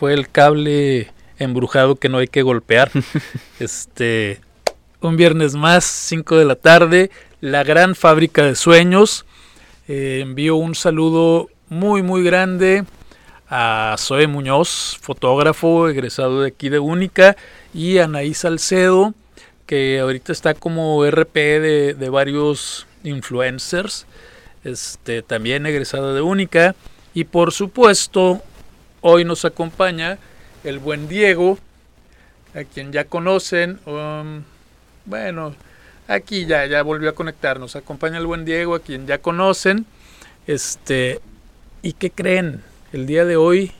fue el cable embrujado que no hay que golpear. este, un viernes más, 5 de la tarde, la gran fábrica de sueños. Eh, envío un saludo muy, muy grande a Zoe Muñoz, fotógrafo egresado de aquí de Única, y a Anaí Salcedo, que ahorita está como RP de, de varios influencers, este, también egresado de Única. Y por supuesto, hoy nos acompaña el buen Diego, a quien ya conocen. Um, bueno, aquí ya, ya volvió a conectarnos. Acompaña el buen Diego, a quien ya conocen. Este, ¿y qué creen? El día de hoy,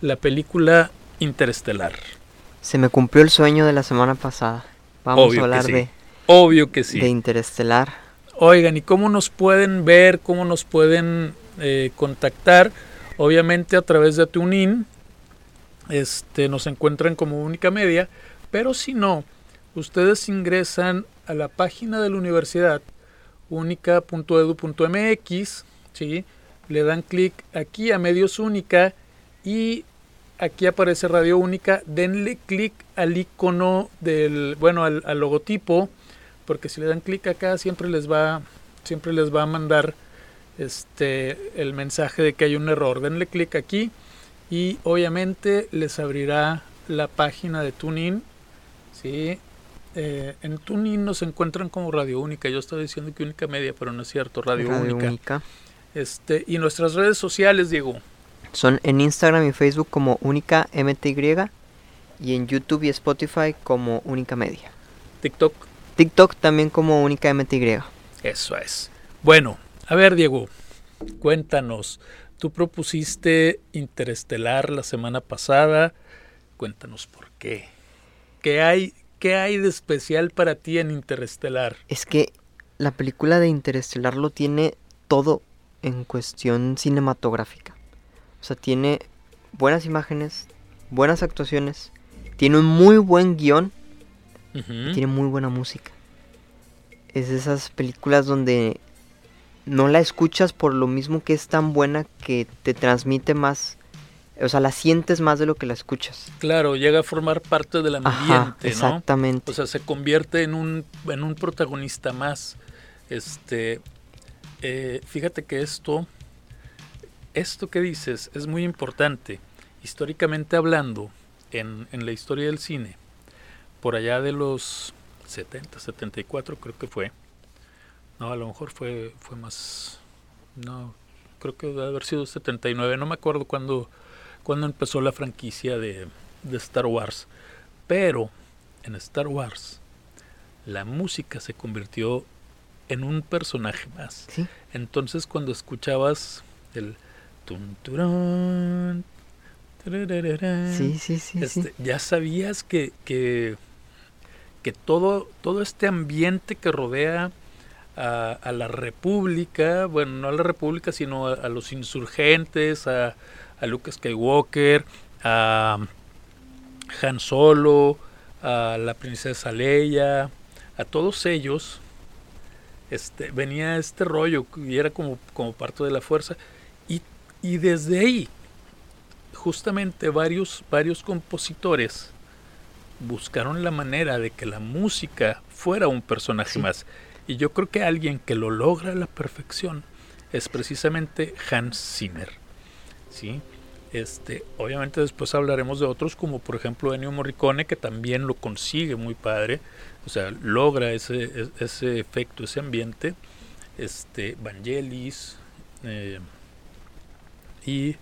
la película Interestelar. Se me cumplió el sueño de la semana pasada. Vamos Obvio a hablar sí. de, Obvio que sí. de Interestelar. Oigan, ¿y cómo nos pueden ver? ¿Cómo nos pueden eh, contactar? Obviamente a través de TuneIn. Este, nos encuentran como Única Media. Pero si no, ustedes ingresan a la página de la universidad única.edu.mx, ¿sí? le dan clic aquí a Medios Única y aquí aparece Radio Única. Denle clic al icono del, bueno, al, al logotipo, porque si le dan clic acá siempre les va, siempre les va a mandar este el mensaje de que hay un error. Denle clic aquí y obviamente les abrirá la página de TuneIn. ¿sí? Eh, en TuneIn nos encuentran como Radio Única. Yo estaba diciendo que Única Media, pero no es cierto, Radio, Radio Única. Única. Este, y nuestras redes sociales, Diego. Son en Instagram y Facebook como Única MTY y en YouTube y Spotify como Única Media. TikTok. TikTok también como Única MTY. Eso es. Bueno, a ver, Diego, cuéntanos. Tú propusiste Interestelar la semana pasada. Cuéntanos por qué. ¿Qué hay, qué hay de especial para ti en Interestelar? Es que la película de Interestelar lo tiene todo en cuestión cinematográfica. O sea, tiene buenas imágenes, buenas actuaciones, tiene un muy buen guion, Ujú. tiene muy buena música. Es de esas películas donde no la escuchas por lo mismo que es tan buena que te transmite más, o sea, la sientes más de lo que la escuchas. Claro, llega a formar parte del ambiente, Ajá, ¿no? exactamente. O sea, se convierte en un, en un protagonista más. Este, eh, fíjate que esto, esto que dices es muy importante. Históricamente hablando, en, en la historia del cine, por allá de los 70, 74 creo que fue. No, a lo mejor fue, fue más... No, creo que debe haber sido 79. No me acuerdo cuándo, cuándo empezó la franquicia de, de Star Wars. Pero en Star Wars la música se convirtió en un personaje más. Sí. Entonces cuando escuchabas el tun, turán, tarararán, Sí, sí, sí, sí. este, ya sabías que, que, que todo, todo este ambiente que rodea a, a la República, bueno, no a la República, sino a, a los insurgentes, a, a Luke Skywalker, a Han Solo, a la princesa Leia, a todos ellos, este, venía este rollo y era como, como parte de la fuerza. Y, y desde ahí, justamente varios, varios compositores buscaron la manera de que la música fuera un personaje Sí. más. Y yo creo que alguien que lo logra a la perfección es precisamente Hans Zimmer. ¿sí? Este, obviamente después hablaremos de otros como por ejemplo Ennio Morricone que también lo consigue muy padre, o sea, logra ese, ese efecto, ese ambiente. Este, Vangelis eh, y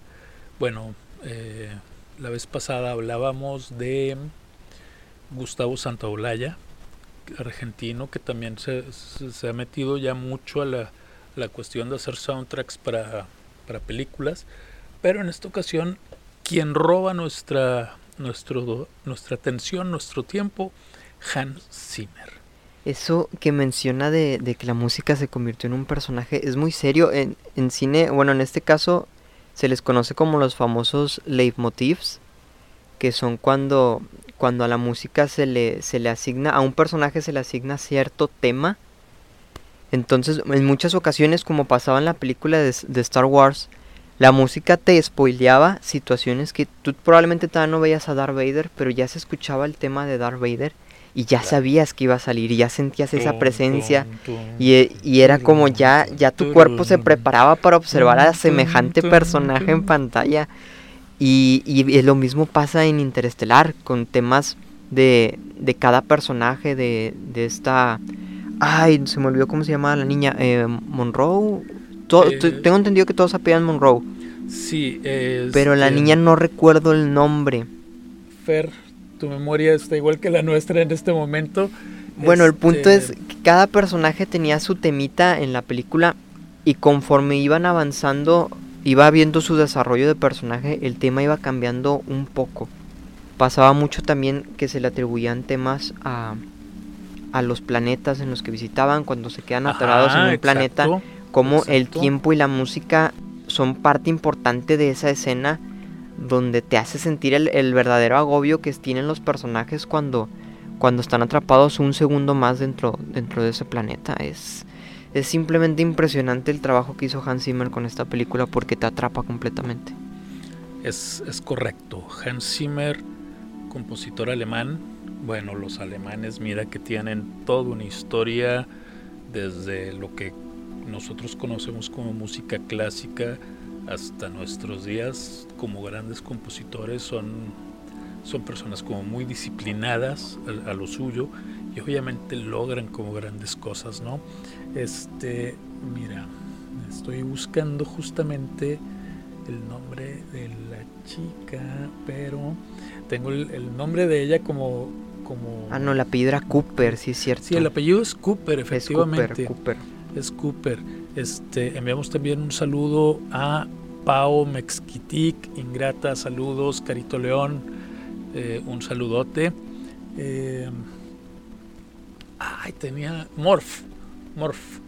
bueno, eh, la vez pasada hablábamos de Gustavo Santaolalla, argentino, que también se, se- ha metido ya mucho a la, la cuestión de hacer soundtracks para, para películas. Pero en esta ocasión, quien roba nuestra, nuestro, nuestra atención, nuestro tiempo, Hans Zimmer. Eso que menciona de, de que la música se convirtió en un personaje es muy serio. En, en cine, bueno, en este caso se les conoce como los famosos leitmotivs, que son cuando, cuando a la música se le, se le asigna, a un personaje se le asigna cierto tema. Entonces, en muchas ocasiones, como pasaba en la película de, de Star Wars, la música te spoileaba situaciones que tú probablemente todavía no veías a Darth Vader, pero ya se escuchaba el tema de Darth Vader y ya sabías que iba a salir y ya sentías esa presencia y, y, era como ya, ya tu cuerpo se preparaba para observar a semejante personaje en pantalla y, y lo mismo pasa en Interestelar con temas de, de cada personaje de, de, esta... Ay, se me olvidó cómo se llama la niña. Eh, Monroe. Eh, tengo entendido que todos apellan Monroe. Sí, pero la niña no recuerdo el nombre. Fer, tu memoria está igual que la nuestra en este momento. Bueno, el punto es que cada personaje tenía su temita en la película y conforme iban avanzando, iba viendo su desarrollo de personaje, el tema iba cambiando un poco pasaba mucho también que se le atribuían temas a, a los planetas en los que visitaban cuando se quedan atorados en un planeta, como el tiempo y la música son parte importante de esa escena donde te hace sentir el, verdadero agobio que tienen los personajes cuando, cuando están atrapados un segundo más dentro, dentro de ese planeta. Es, es simplemente impresionante el trabajo que hizo Hans Zimmer con esta película porque te atrapa completamente. Es, es correcto. Hans Zimmer compositor alemán. Bueno, los alemanes, mira que tienen toda una historia desde lo que nosotros conocemos como música clásica hasta nuestros días como grandes compositores son, son personas como muy disciplinadas a, lo suyo y obviamente logran como grandes cosas, ¿no? Este, mira, estoy buscando justamente el nombre de la chica, pero tengo el, nombre de ella como, como... Ah, no, la apellido Cooper, sí es cierto. Sí, el apellido es Cooper, efectivamente. Es Cooper, Es Cooper. Este, enviamos también un saludo a Pau Mexquitic, Ingrata, saludos, Carito León, eh, un saludote. Eh, ay, tenía Morph, Morph.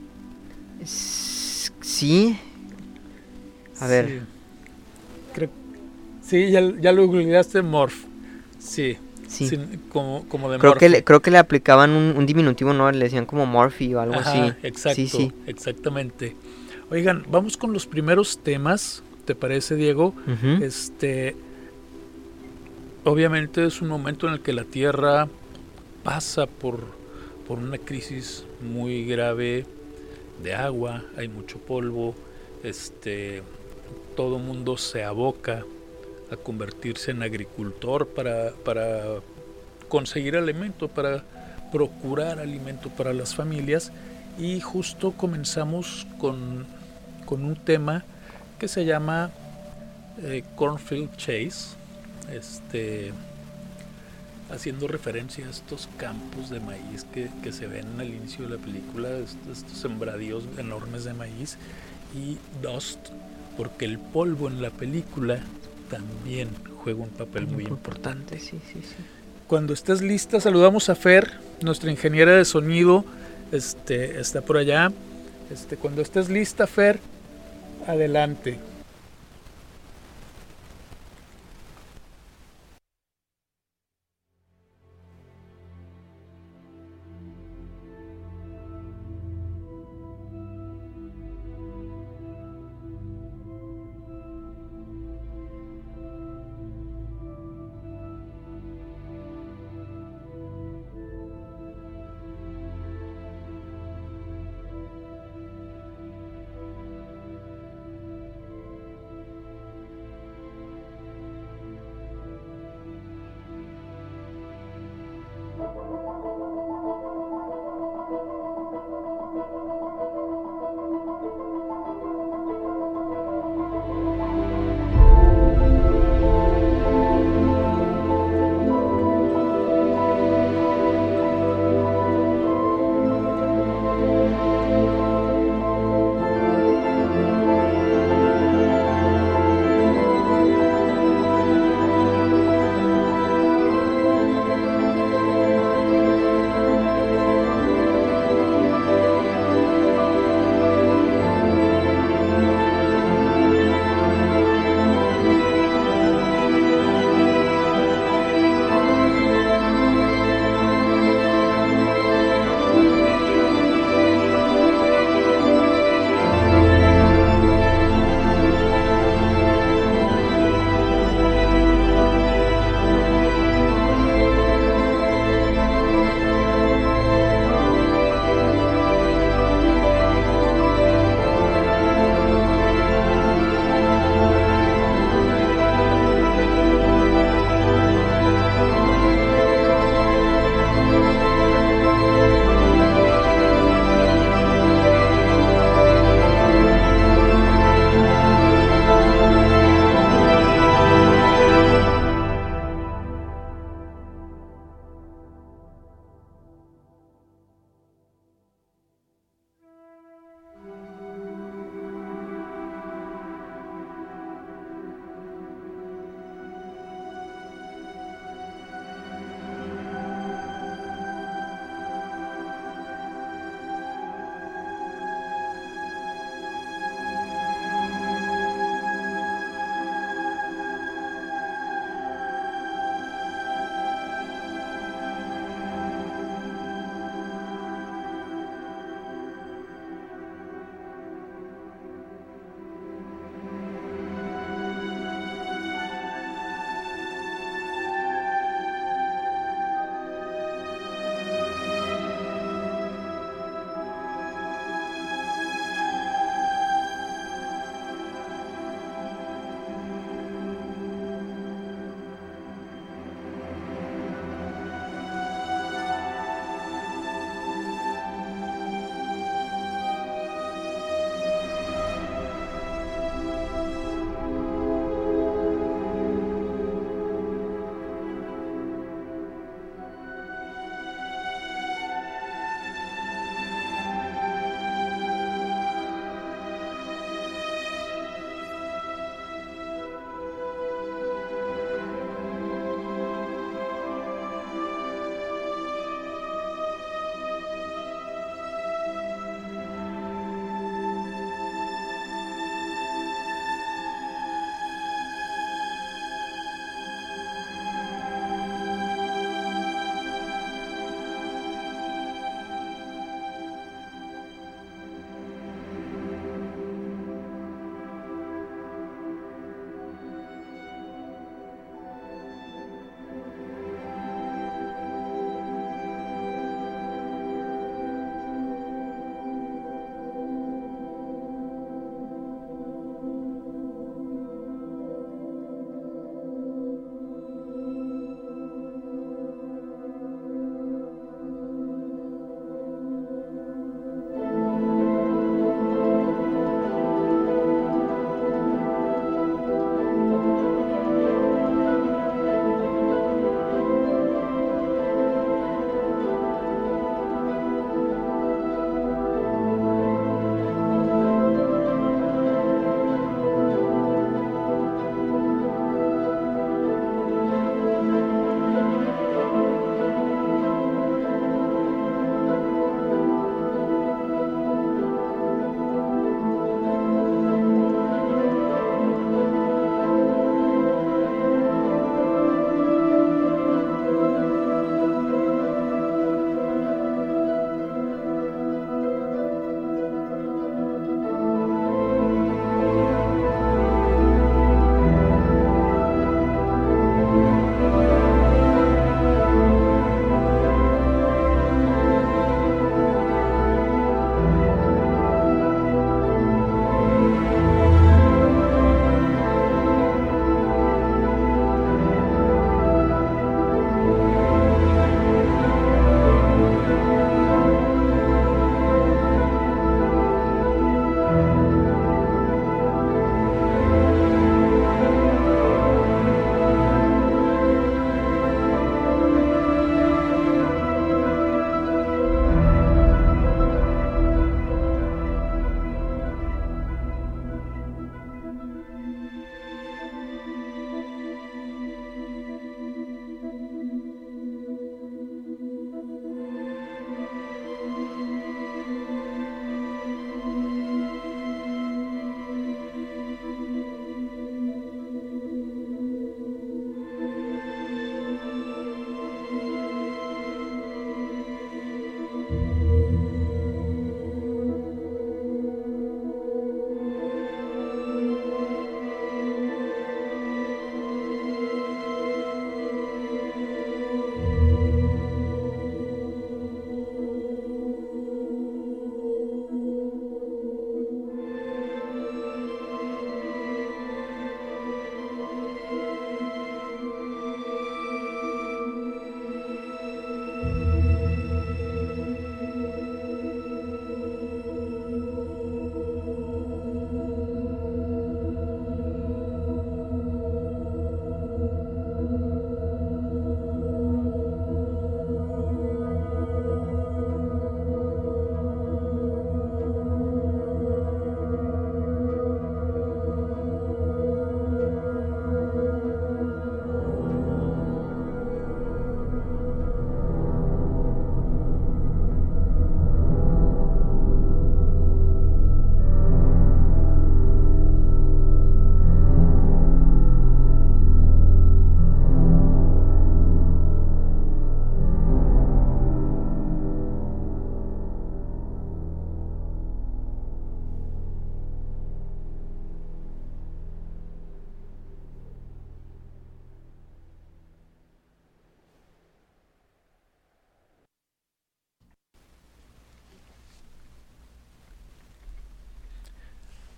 Sí. A ver. Sí, ya, ya lo googleaste, Morph. Sí. Sí. como, como de creo que le, creo que le aplicaban un, diminutivo, ¿no? Le decían como Morphy o algo así. Exacto, sí, sí. exactamente. Oigan, vamos con los primeros temas, ¿te parece, Diego? Este obviamente es un momento en el que la Tierra pasa por, por una crisis muy grave de agua, hay mucho polvo, este todo mundo se aboca a convertirse en agricultor para, para conseguir alimento, para procurar alimento para las familias. Y justo comenzamos con, un tema que se llama eh, Cornfield Chase, este, haciendo referencia a estos campos de maíz que, que se ven al inicio de la película, estos, sembradíos enormes de maíz, y Dust, porque el polvo en la película también juega un papel muy, importante. Sí, sí, sí. Cuando estés lista, saludamos a Fer, nuestra ingeniera de sonido, este, está por allá. Este, cuando estés lista, Fer, adelante.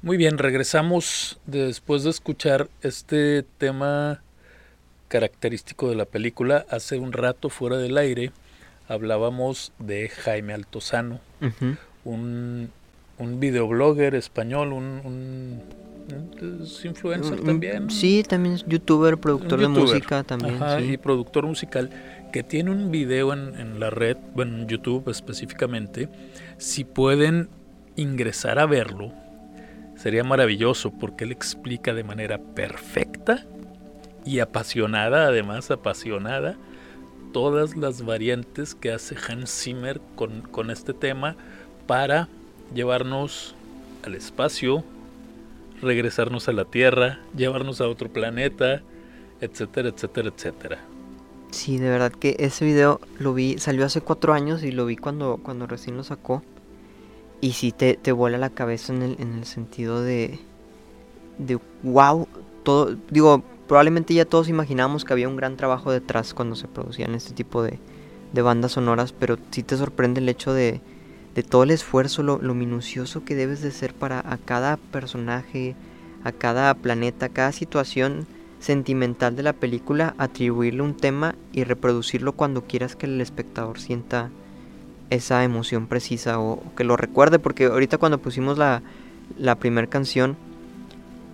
Muy bien, regresamos después de escuchar este tema característico de la película. Hace un rato fuera del aire hablábamos de Jaime Altozano, un, un videoblogger español, un, influencer también. Sí, también es youtuber, productor de música también. Y productor musical que tiene un video en, en la red, bueno, en YouTube específicamente. Si pueden ingresar a verlo, Sería maravilloso porque él explica de manera perfecta y apasionada, además apasionada, todas las variantes que hace Hans Zimmer con, este tema para llevarnos al espacio, regresarnos a la Tierra, llevarnos a otro planeta, etcétera, etcétera, etcétera. Sí, de verdad que ese video lo vi, salió hace cuatro años y lo vi cuando, cuando recién lo sacó. Y sí te, te vuela la cabeza en el, en el sentido de, de wow, todo, digo, probablemente ya todos imaginábamos que había un gran trabajo detrás cuando se producían este tipo de, de bandas sonoras, pero sí te sorprende el hecho de, de todo el esfuerzo, lo, lo, minucioso que debes de ser para a cada personaje, a cada planeta, a cada situación sentimental de la película, atribuirle un tema y reproducirlo cuando quieras que el espectador sienta esa emoción precisa o, que lo recuerde, porque ahorita cuando pusimos la, la primera canción,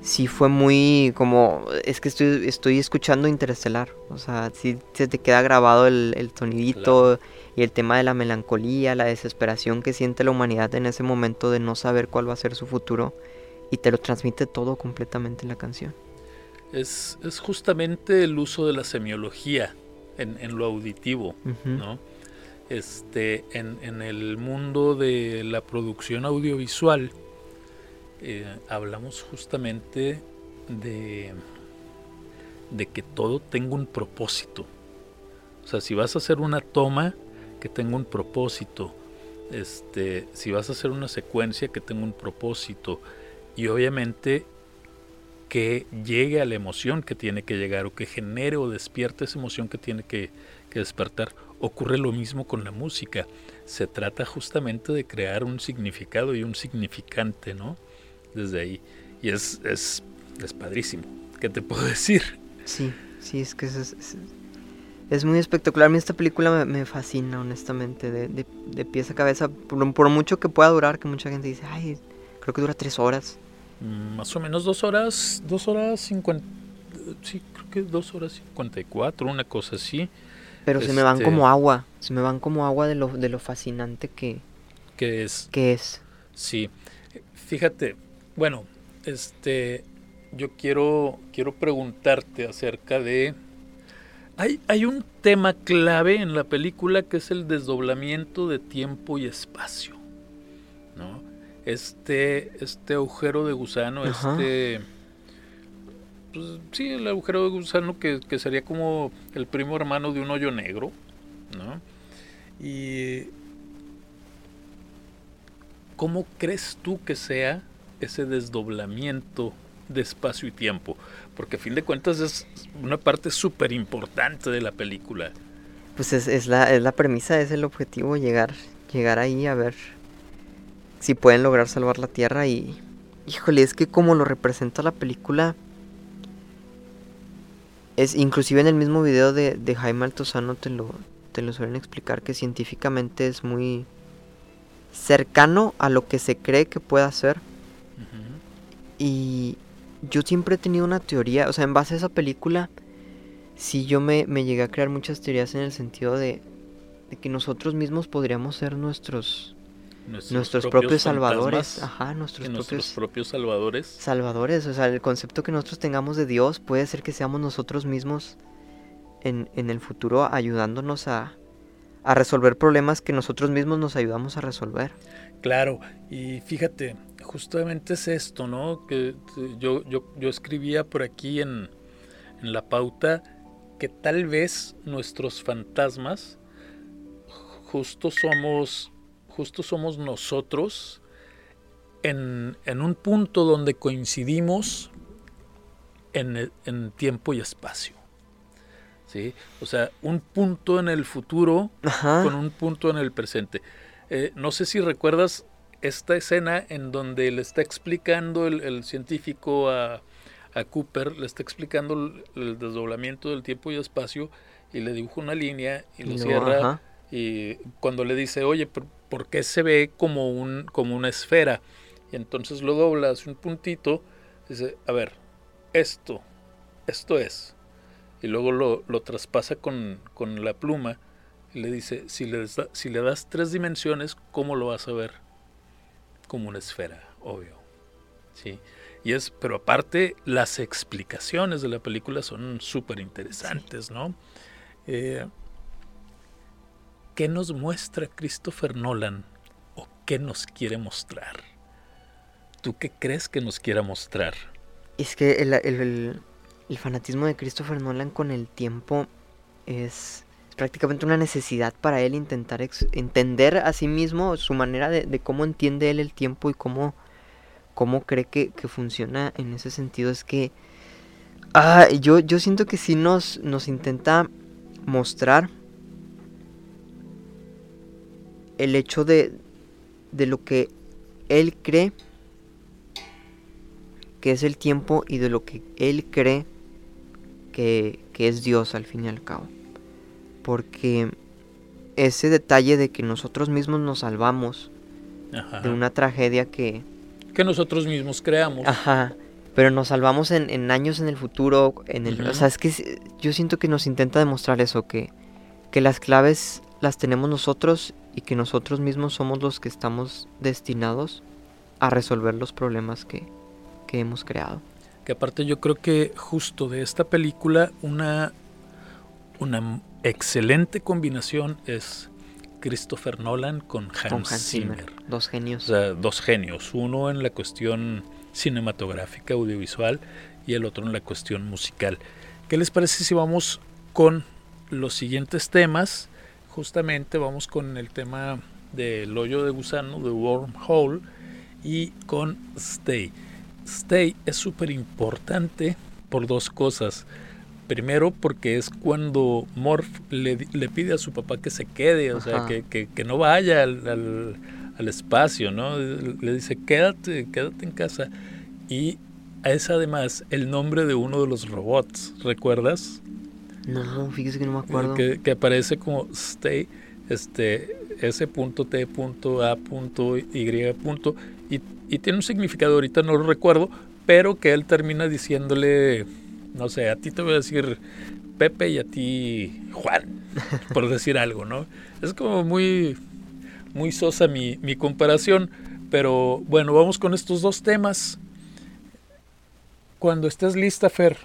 sí fue muy como, es que estoy, estoy escuchando Interestelar, o sea, sí se te queda grabado el, el sonidito y el tema de la melancolía, la desesperación que siente la humanidad en ese momento de no saber cuál va a ser su futuro y te lo transmite todo completamente en la canción. Es, es justamente el uso de la semiología en, en lo auditivo, ¿no? Este, en, el mundo de la producción audiovisual, eh, hablamos justamente de, que todo tenga un propósito. O sea, si vas a hacer una toma, que tenga un propósito. Este, si vas a hacer una secuencia, que tenga un propósito. Y obviamente que llegue a la emoción que tiene que llegar o que genere o despierte esa emoción que tiene que despertar ocurre lo mismo con la música. Se trata justamente de crear un significado y un significante, ¿no? Desde ahí. Y es, es, es padrísimo. ¿Qué te puedo decir? Sí, sí, es que es, es, muy espectacular. A mí esta película me, fascina, honestamente, de, de, de, pies a cabeza. Por, por, mucho que pueda durar, que mucha gente dice, ay, creo que dura tres horas. Mm, más o menos dos horas, dos horas cincuenta, sí, creo que dos horas cincuenta y cuatro, una cosa así. Pero se me van como este, agua, se me van como agua de lo, de lo fascinante que, que es. Que es. Sí. Fíjate, bueno, este yo quiero quiero preguntarte acerca de hay, hay un tema clave en la película que es el desdoblamiento de tiempo y espacio. ¿No? Este este agujero de gusano, este pues, sí, el agujero de gusano que, sería como el primo hermano de un hoyo negro, ¿no? Y ¿cómo crees tú que sea ese desdoblamiento de espacio y tiempo? Porque a fin de cuentas es una parte súper importante de la película. Pues es, es, la, es la premisa, es el objetivo, llegar, llegar ahí a ver si pueden lograr salvar la Tierra y... Híjole, es que como lo representa la película es, inclusive en el mismo video de, de Jaime Altozano te lo, te lo suelen explicar que científicamente es muy cercano a lo que se cree que pueda ser. Y yo siempre he tenido una teoría, o sea, en base a esa película, sí yo me, me llegué a crear muchas teorías en el sentido de, de que nosotros mismos podríamos ser nuestros nuestros, propios, salvadores, ajá, nuestros, propios, salvadores. Salvadores, o sea, el concepto que nosotros tengamos de Dios puede ser que seamos nosotros mismos en, en el futuro ayudándonos a, a resolver problemas que nosotros mismos nos ayudamos a resolver. Claro, y fíjate, justamente es esto, ¿no? Que yo, yo, yo escribía por aquí en, en la pauta que tal vez nuestros fantasmas justo somos justo somos nosotros en, un punto donde coincidimos en, tiempo y espacio. ¿sí? O sea, un punto en el futuro con un punto en el presente. Eh, no sé si recuerdas esta escena en donde le está explicando el, científico a, Cooper, le está explicando el, desdoblamiento del tiempo y espacio y le dibuja una línea y lo cierra. Y cuando le dice, oye, ¿por, qué se ve como, un, como una esfera? Y entonces lo dobla, hace un puntito, dice, a ver, esto, esto es. Y luego lo, lo traspasa con, con la pluma y le dice, si le, si le das tres dimensiones, ¿cómo lo vas a ver? Como una esfera, obvio. Sí. Y es, pero aparte, las explicaciones de la película son súper interesantes, ¿no? Eh, ¿Qué nos muestra Christopher Nolan o qué nos quiere mostrar? ¿Tú qué crees que nos quiera mostrar? Es que el, el fanatismo de Christopher Nolan con el tiempo es prácticamente una necesidad para él intentar entender a sí mismo su manera de, cómo entiende él el tiempo y cómo, cómo cree que, funciona en ese sentido. Es que ah, yo, yo siento que sí nos, nos intenta mostrar el hecho de, de lo que él cree que es el tiempo y de lo que él cree que, que es Dios al fin y al cabo. Porque ese detalle de que nosotros mismos nos salvamos de una tragedia que... Que nosotros mismos creamos. Ajá, pero nos salvamos en, años en el futuro, en el... O sea, es que yo siento que nos intenta demostrar eso, que, que las claves las tenemos nosotros y que nosotros mismos somos los que estamos destinados a resolver los problemas que, que hemos creado. Que aparte yo creo que justo de esta película una, una excelente combinación es Christopher Nolan con Hans, Zimmer. Dos genios. O sea, dos genios. Uno en la cuestión cinematográfica, audiovisual, y el otro en la cuestión musical. ¿Qué les parece si vamos con los siguientes temas? Justamente vamos con el tema del hoyo de gusano, de Wormhole, y con Stay. Stay es súper importante por dos cosas. Primero porque es cuando Morph le, pide a su papá que se quede, o sea, que, que, no vaya al, al, espacio, ¿no? Le dice, quédate, quédate en casa. Y es además el nombre de uno de los robots, ¿recuerdas? No, fíjese que no me acuerdo. Que, que aparece como stay, este, S.T.A.Y. Y, y tiene un significado, ahorita no lo recuerdo, pero que él termina diciéndole no sé, a ti te voy a decir Pepe y a ti Juan, por decir algo, ¿no? Es como muy, muy sosa mi, mi comparación, pero bueno, vamos con estos dos temas. Cuando estés lista, Fer.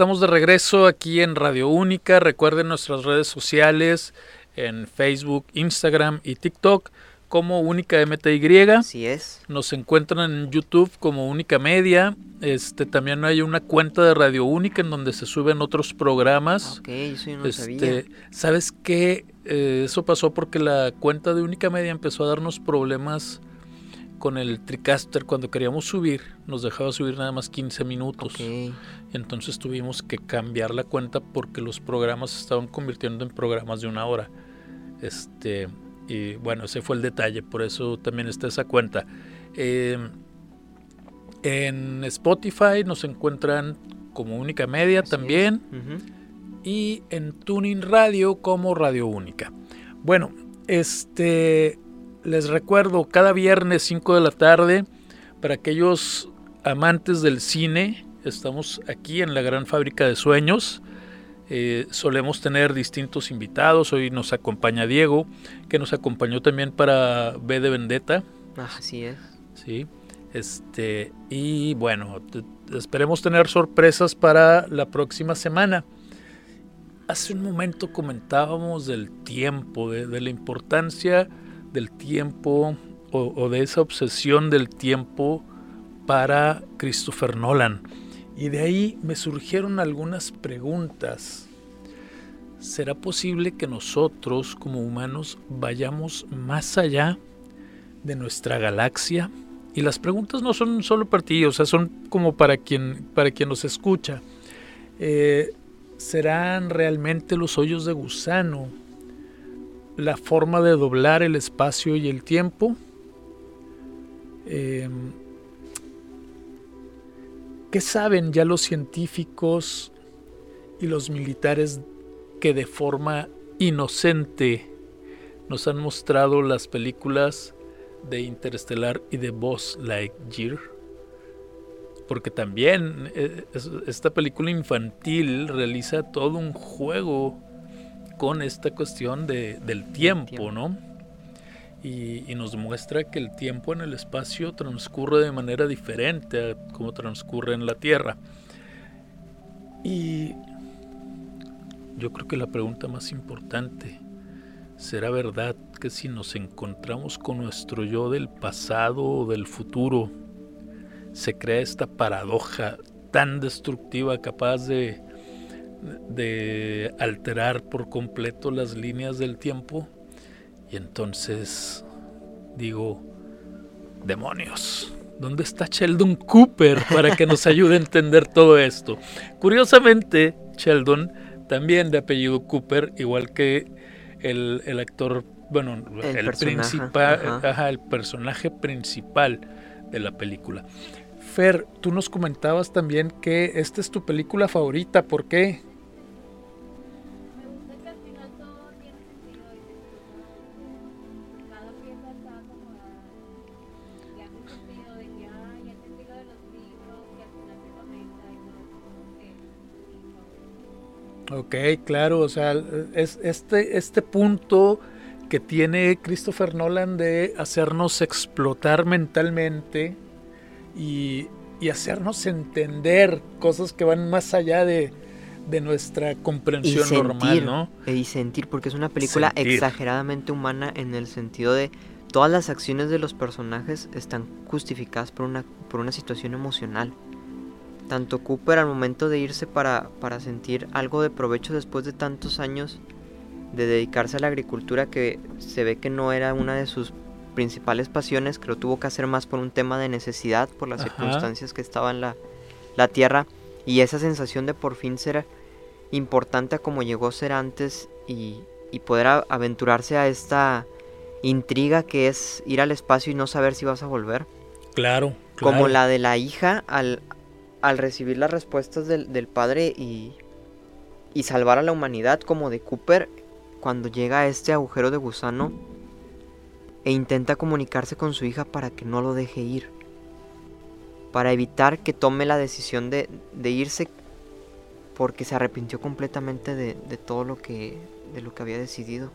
Estamos de regreso aquí en Radio Única. Recuerden nuestras redes sociales en Facebook, Instagram y TikTok como Única MTY. Así es. Nos encuentran en YouTube como Única Media. Este también hay una cuenta de Radio Única en donde se suben otros programas. Ok, eso yo no Este, sabía. ¿Sabes qué? Eh, eso pasó porque la cuenta de Única Media empezó a darnos problemas con el TriCaster cuando queríamos subir. Nos dejaba subir nada más 15 minutos. Entonces tuvimos que cambiar la cuenta porque los programas se estaban convirtiendo en programas de una hora. Este, y bueno, ese fue el detalle, por eso también está esa cuenta. Eh, en Spotify nos encuentran como Única Media Así también y en Tuning Radio como Radio Única. Bueno, este les recuerdo cada viernes 5 de la tarde para aquellos amantes del cine, estamos aquí en la Gran Fábrica de Sueños. Eh, solemos tener distintos invitados. Hoy nos acompaña Diego, que nos acompañó también para B de Vendetta. Así es. Sí. Este, y bueno, esperemos tener sorpresas para la próxima semana. Hace un momento comentábamos del tiempo, de, de la importancia del tiempo o, de esa obsesión del tiempo para Christopher Nolan. Y de ahí me surgieron algunas preguntas. ¿Será posible que nosotros como humanos vayamos más allá de nuestra galaxia? Y las preguntas no son solo para ti, o sea, son como para quien, para quien nos escucha. Eh, ¿Serán realmente los hoyos de gusano la forma de doblar el espacio y el tiempo? Eh, ¿Qué saben ya los científicos y los militares que de forma inocente nos han mostrado las películas de Interestelar y de Buzz Lightyear? Porque también eh, es- esta película infantil realiza todo un juego con esta cuestión de- del tiempo, tiempo. ¿no? Y, y nos muestra que el tiempo en el espacio transcurre de manera diferente a como transcurre en la Tierra. Y yo creo que la pregunta más importante, ¿será verdad que si nos encontramos con nuestro yo del pasado o del futuro, se crea esta paradoja tan destructiva capaz de, de alterar por completo las líneas del tiempo? Y entonces digo, demonios, ¿dónde está Sheldon Cooper para que nos ayude a entender todo esto? Curiosamente, Sheldon, también de apellido Cooper, igual que el, el actor, bueno, el, principal, ajá. ajá, el personaje principal de la película. Fer, tú nos comentabas también que esta es tu película favorita, ¿por qué? Ok, claro, o sea, es este, este punto que tiene Christopher Nolan de hacernos explotar mentalmente y, y hacernos entender cosas que van más allá de, de nuestra comprensión sentir, normal, ¿no? eh, y sentir, porque es una película Sentir. exageradamente humana en el sentido de todas las acciones de los personajes están justificadas por una, por una situación emocional. Tanto Cooper al momento de irse para, para sentir algo de provecho después de tantos años de dedicarse a la agricultura que se ve que no era una de sus principales pasiones, que lo tuvo que hacer más por un tema de necesidad, por las Ajá. circunstancias que estaba en la, la tierra, y esa sensación de por fin ser importante a como llegó a ser antes y, y poder a- aventurarse a esta intriga que es ir al espacio y no saber si vas a volver. Claro, Como claro. la de la hija al, al recibir las respuestas del, del padre y, y salvar a la humanidad, como de Cooper cuando llega a este agujero de gusano e intenta comunicarse con su hija para que no lo deje ir. Para evitar que tome la decisión de, de irse porque se arrepintió completamente de, de todo lo que, de lo que había decidido.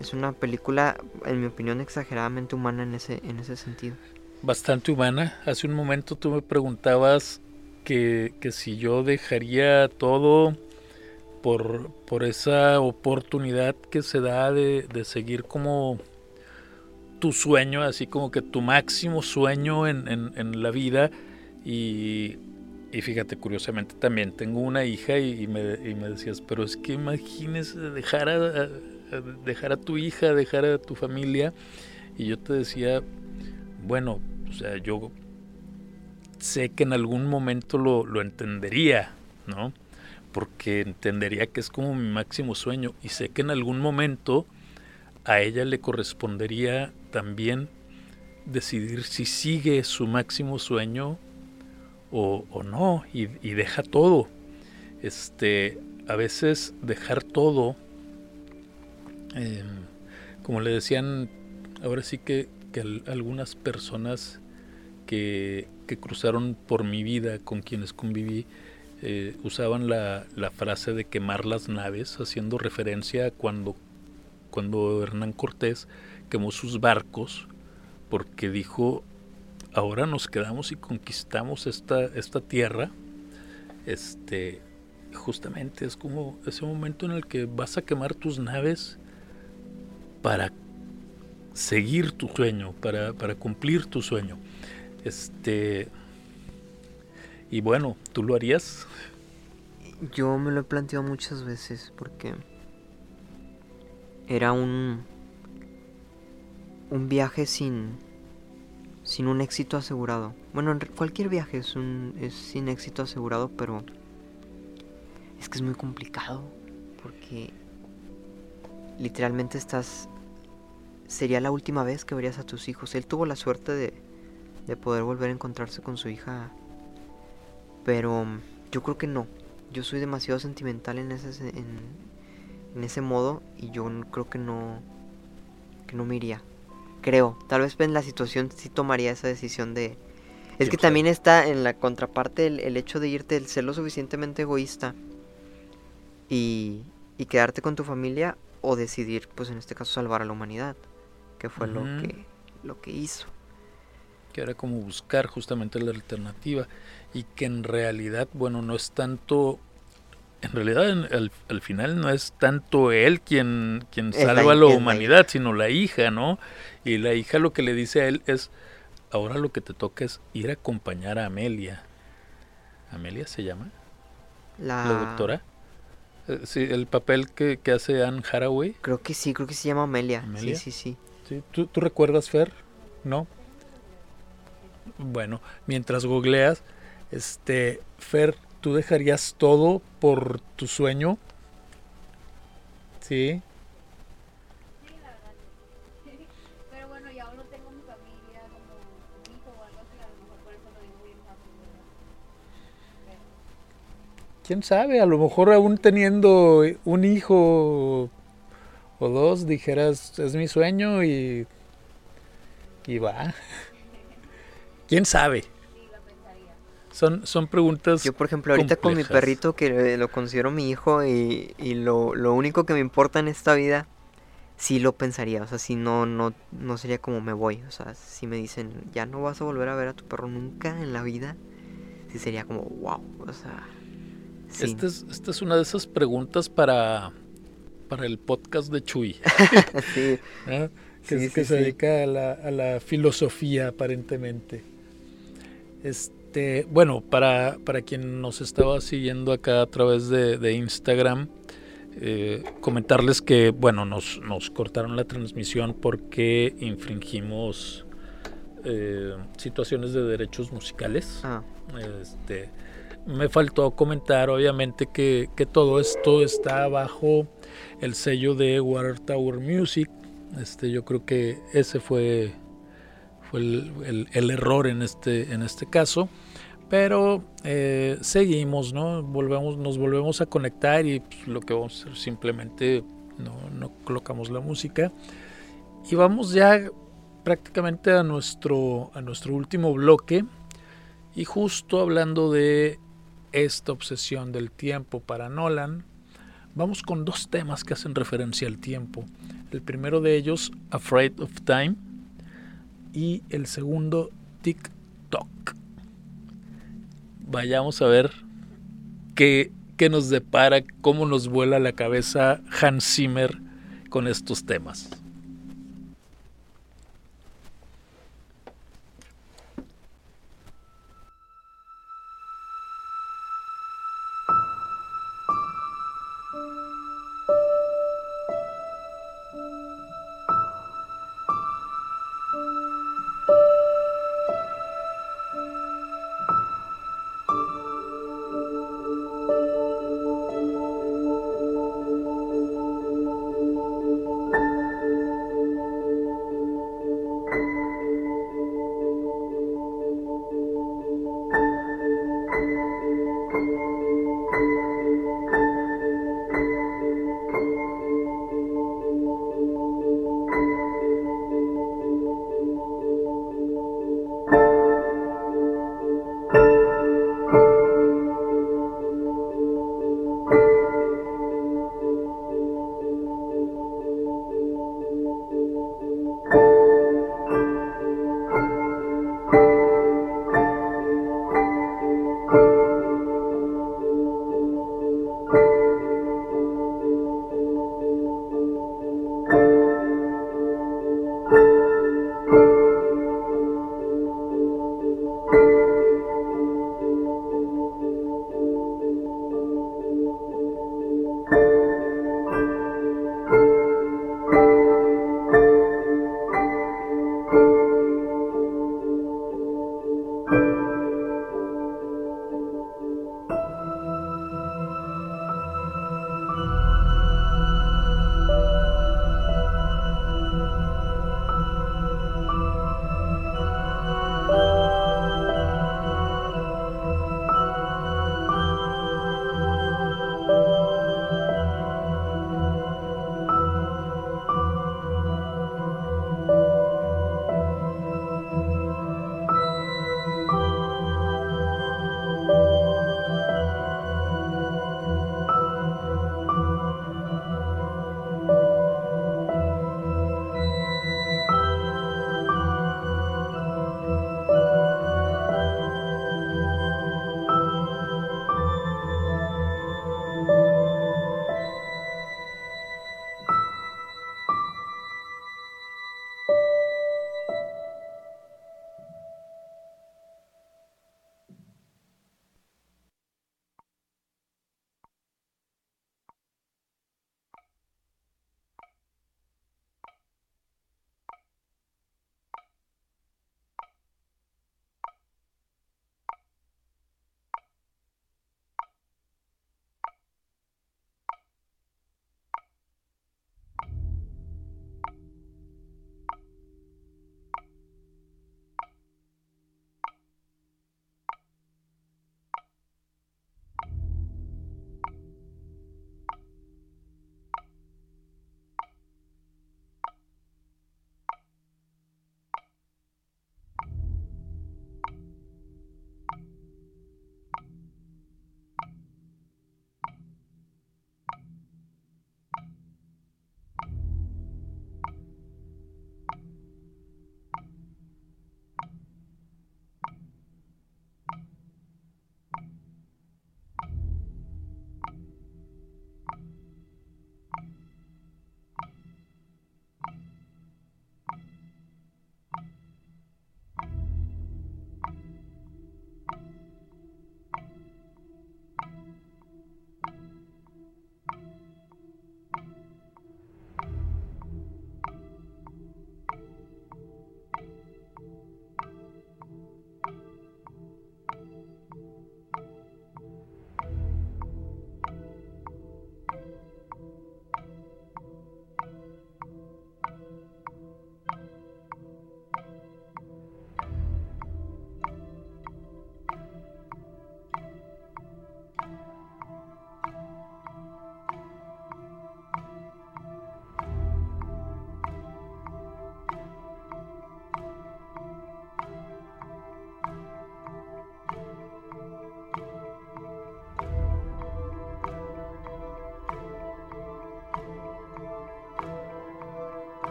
Es una película, en mi opinión, exageradamente humana en ese, en ese sentido. Bastante humana. Hace un momento tú me preguntabas que, que si yo dejaría todo por, por esa oportunidad que se da de, de seguir como tu sueño, así como que tu máximo sueño en, en, la vida. Y, y, fíjate, curiosamente también tengo una hija y, me, y me, decías, pero es que imagínese dejar a, dejar a tu hija, dejar a tu familia. Y yo te decía, bueno, o sea, yo sé que en algún momento lo, lo entendería, ¿no? Porque entendería que es como mi máximo sueño y sé que en algún momento a ella le correspondería también decidir si sigue su máximo sueño o, o no y, y, deja todo. Este, a veces dejar todo, eh, como le decían, ahora sí que, que algunas personas que, que, cruzaron por mi vida, con quienes conviví, eh, usaban la, la, frase de quemar las naves, haciendo referencia a cuando, cuando Hernán Cortés quemó sus barcos porque dijo, ahora nos quedamos y conquistamos esta, esta tierra. Este, justamente es como ese momento en el que vas a quemar tus naves para seguir tu sueño, para, para cumplir tu sueño. Este, y bueno, ¿tú lo harías? Yo me lo he planteado muchas veces porque era un un viaje sin sin un éxito asegurado. Bueno, cualquier viaje es un es sin éxito asegurado, pero es que es muy complicado porque literalmente estás sería la última vez que verías a tus hijos. Él tuvo la suerte de, de poder volver a encontrarse con su hija, pero yo creo que no. Yo soy demasiado sentimental en ese en, en ese modo y yo creo que no que no me iría creo. Tal vez en la situación sí tomaría esa decisión de... Es sí, que también está en la contraparte el, el, hecho de irte, el ser lo suficientemente egoísta y, y, quedarte con tu familia o decidir, pues en este caso, salvar a la humanidad, que fue uh -huh. lo, que, lo que hizo. Que era como buscar justamente la alternativa y que en realidad, bueno, no es tanto en realidad al, al, final no es tanto él quien, quien salva a la humanidad, sino la hija, ¿no? Y la hija lo que le dice a él es, ahora lo que te toca es ir a acompañar a Amelia. ¿Amelia se llama? La, ¿La doctora. Eh, sí, el papel que, que, hace Anne Haraway. Creo que sí, creo que se llama Amelia. Amelia. Sí, sí, sí. ¿Sí? ¿Tú, ¿Tú recuerdas, Fer? ¿No? Bueno, mientras googleas, este, Fer, ¿Tú dejarías todo por tu sueño? Sí. Sí, la verdad. Pero bueno, ya aún no tengo mi familia como un hijo o algo así, a lo mejor por eso lo digo bien fácil, Pero... ¿Quién sabe? A lo mejor aún teniendo un hijo o dos dijeras, es mi sueño y, y va. ¿Quién sabe? Son, son preguntas. Yo, por ejemplo, ahorita complejas. con mi perrito, que lo considero mi hijo y, y lo, lo, único que me importa en esta vida, sí lo pensaría. O sea, si no, no, no sería como me voy. O sea, si me dicen, ya no vas a volver a ver a tu perro nunca en la vida, sí sería como, wow. O sea. Sí. Esta, es, esta es una de esas preguntas para, para el podcast de Chuy. sí. ¿Eh? Que, sí, que se dedica a la, a la filosofía, aparentemente. Este. Este, bueno, para, para, quien nos estaba siguiendo acá a través de, de Instagram, eh, comentarles que, bueno, nos, nos, cortaron la transmisión porque infringimos eh, situaciones de derechos musicales. Ah. Este, me faltó comentar, obviamente, que, que, todo esto está bajo el sello de Water Tower Music. Este, yo creo que ese fue fue el, error en este, en este caso. Pero eh, seguimos, ¿no? Volvemos, nos volvemos a conectar y pues, lo que vamos a hacer simplemente no, no, colocamos la música. Y vamos ya prácticamente a nuestro, a nuestro último bloque. Y justo hablando de esta obsesión del tiempo para Nolan, vamos con dos temas que hacen referencia al tiempo. El primero de ellos, Afraid of Time, y el segundo Tic Toc. vayamos a ver qué, qué nos depara, cómo nos vuela la cabeza Hans Zimmer con estos temas.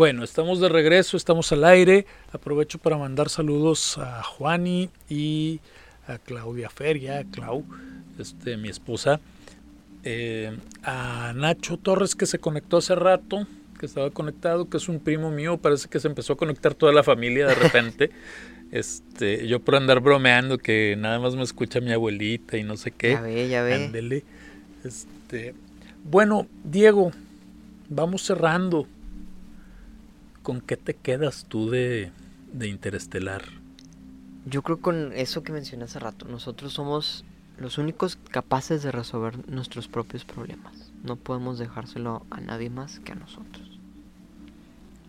Bueno, estamos de regreso, estamos al aire. Aprovecho para mandar saludos a Juani y a Claudia Feria, a Clau, este, mi esposa. Eh, a Nacho Torres que se conectó hace rato, que estaba conectado, que es un primo mío, parece que se empezó a conectar toda la familia de repente. este, yo por andar bromeando que nada más me escucha mi abuelita y no sé qué. Ya ve, ya ve. Ándele. Este, bueno, Diego, vamos cerrando. ¿Con qué te quedas tú de, de Interestelar? Yo creo con eso que mencioné hace rato, nosotros somos los únicos capaces de resolver nuestros propios problemas. No podemos dejárselo a nadie más que a nosotros.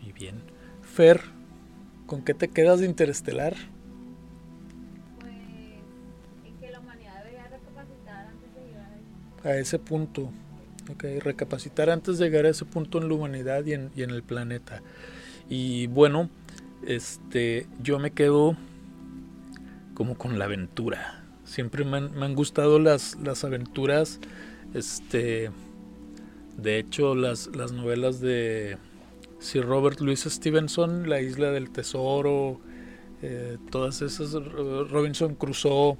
Y bien. Fer, ¿con qué te quedas de Interestelar? Pues en que la humanidad debería recapacitar antes de llegar. A ese punto. Ok, recapacitar antes de llegar a ese punto en la humanidad y en, y en el planeta. Y bueno, este, yo me quedo como con la aventura. Siempre me han, gustado las, las aventuras. Este, de hecho, las, las novelas de Sir Robert Louis Stevenson, La Isla del Tesoro, eh, todas esas, Robinson Crusoe,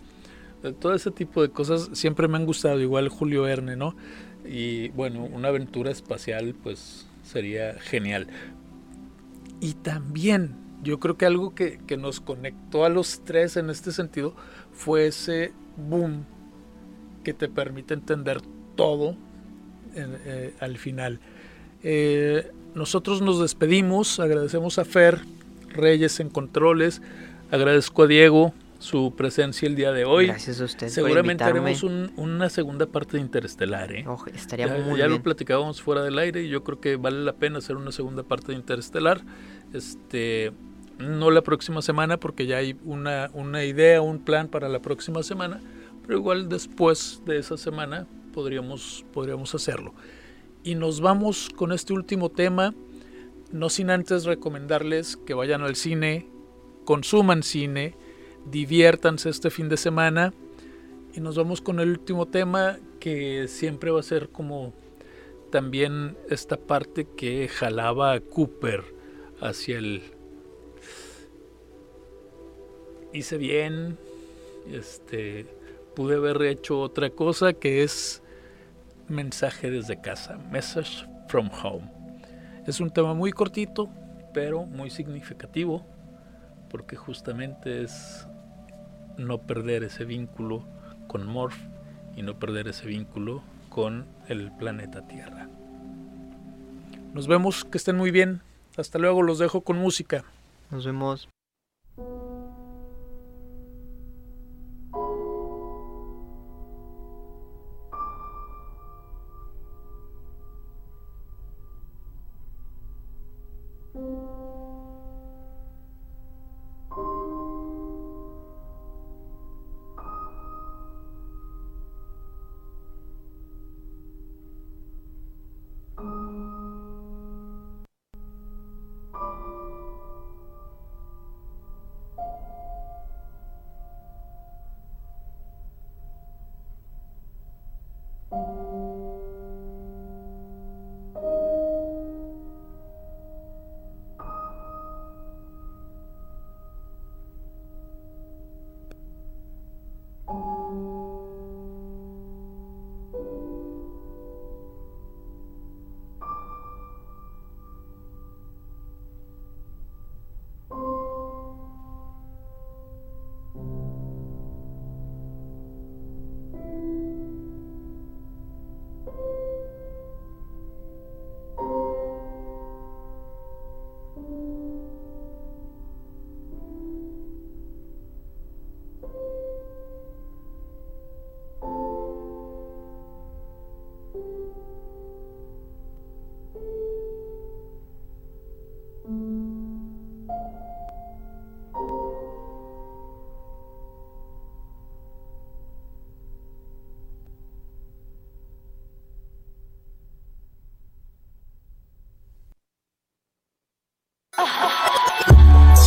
eh, todo ese tipo de cosas siempre me han gustado, igual Julio Verne, ¿no? Y bueno, una aventura espacial pues sería genial. Y también yo creo que algo que, que nos conectó a los tres en este sentido fue ese boom que te permite entender todo eh, al final. Eh, nosotros nos despedimos, agradecemos a Fer Reyes en controles, agradezco a Diego su presencia el día de hoy. Gracias a usted Seguramente por haremos un- una segunda parte de Interestelar. ¿eh? Ojo, estaría Ya, muy ya lo bien. platicábamos fuera del aire y yo creo que vale la pena hacer una segunda parte de Interestelar. Este, no la próxima semana porque ya hay una, una idea, un plan para la próxima semana, pero igual después de esa semana podríamos, podríamos hacerlo. Y nos vamos con este último tema, no sin antes recomendarles que vayan al cine, consuman cine, diviértanse este fin de semana. Y nos vamos con el último tema que siempre va a ser como también esta parte que jalaba a Cooper hacia el... Hice bien, este, pude haber hecho otra cosa que es mensaje desde casa, message from home. Es un tema muy cortito, pero muy significativo, porque justamente es no perder ese vínculo con Morph y no perder ese vínculo con el planeta Tierra. Nos vemos, que estén muy bien. Hasta luego, los dejo con música. Nos vemos.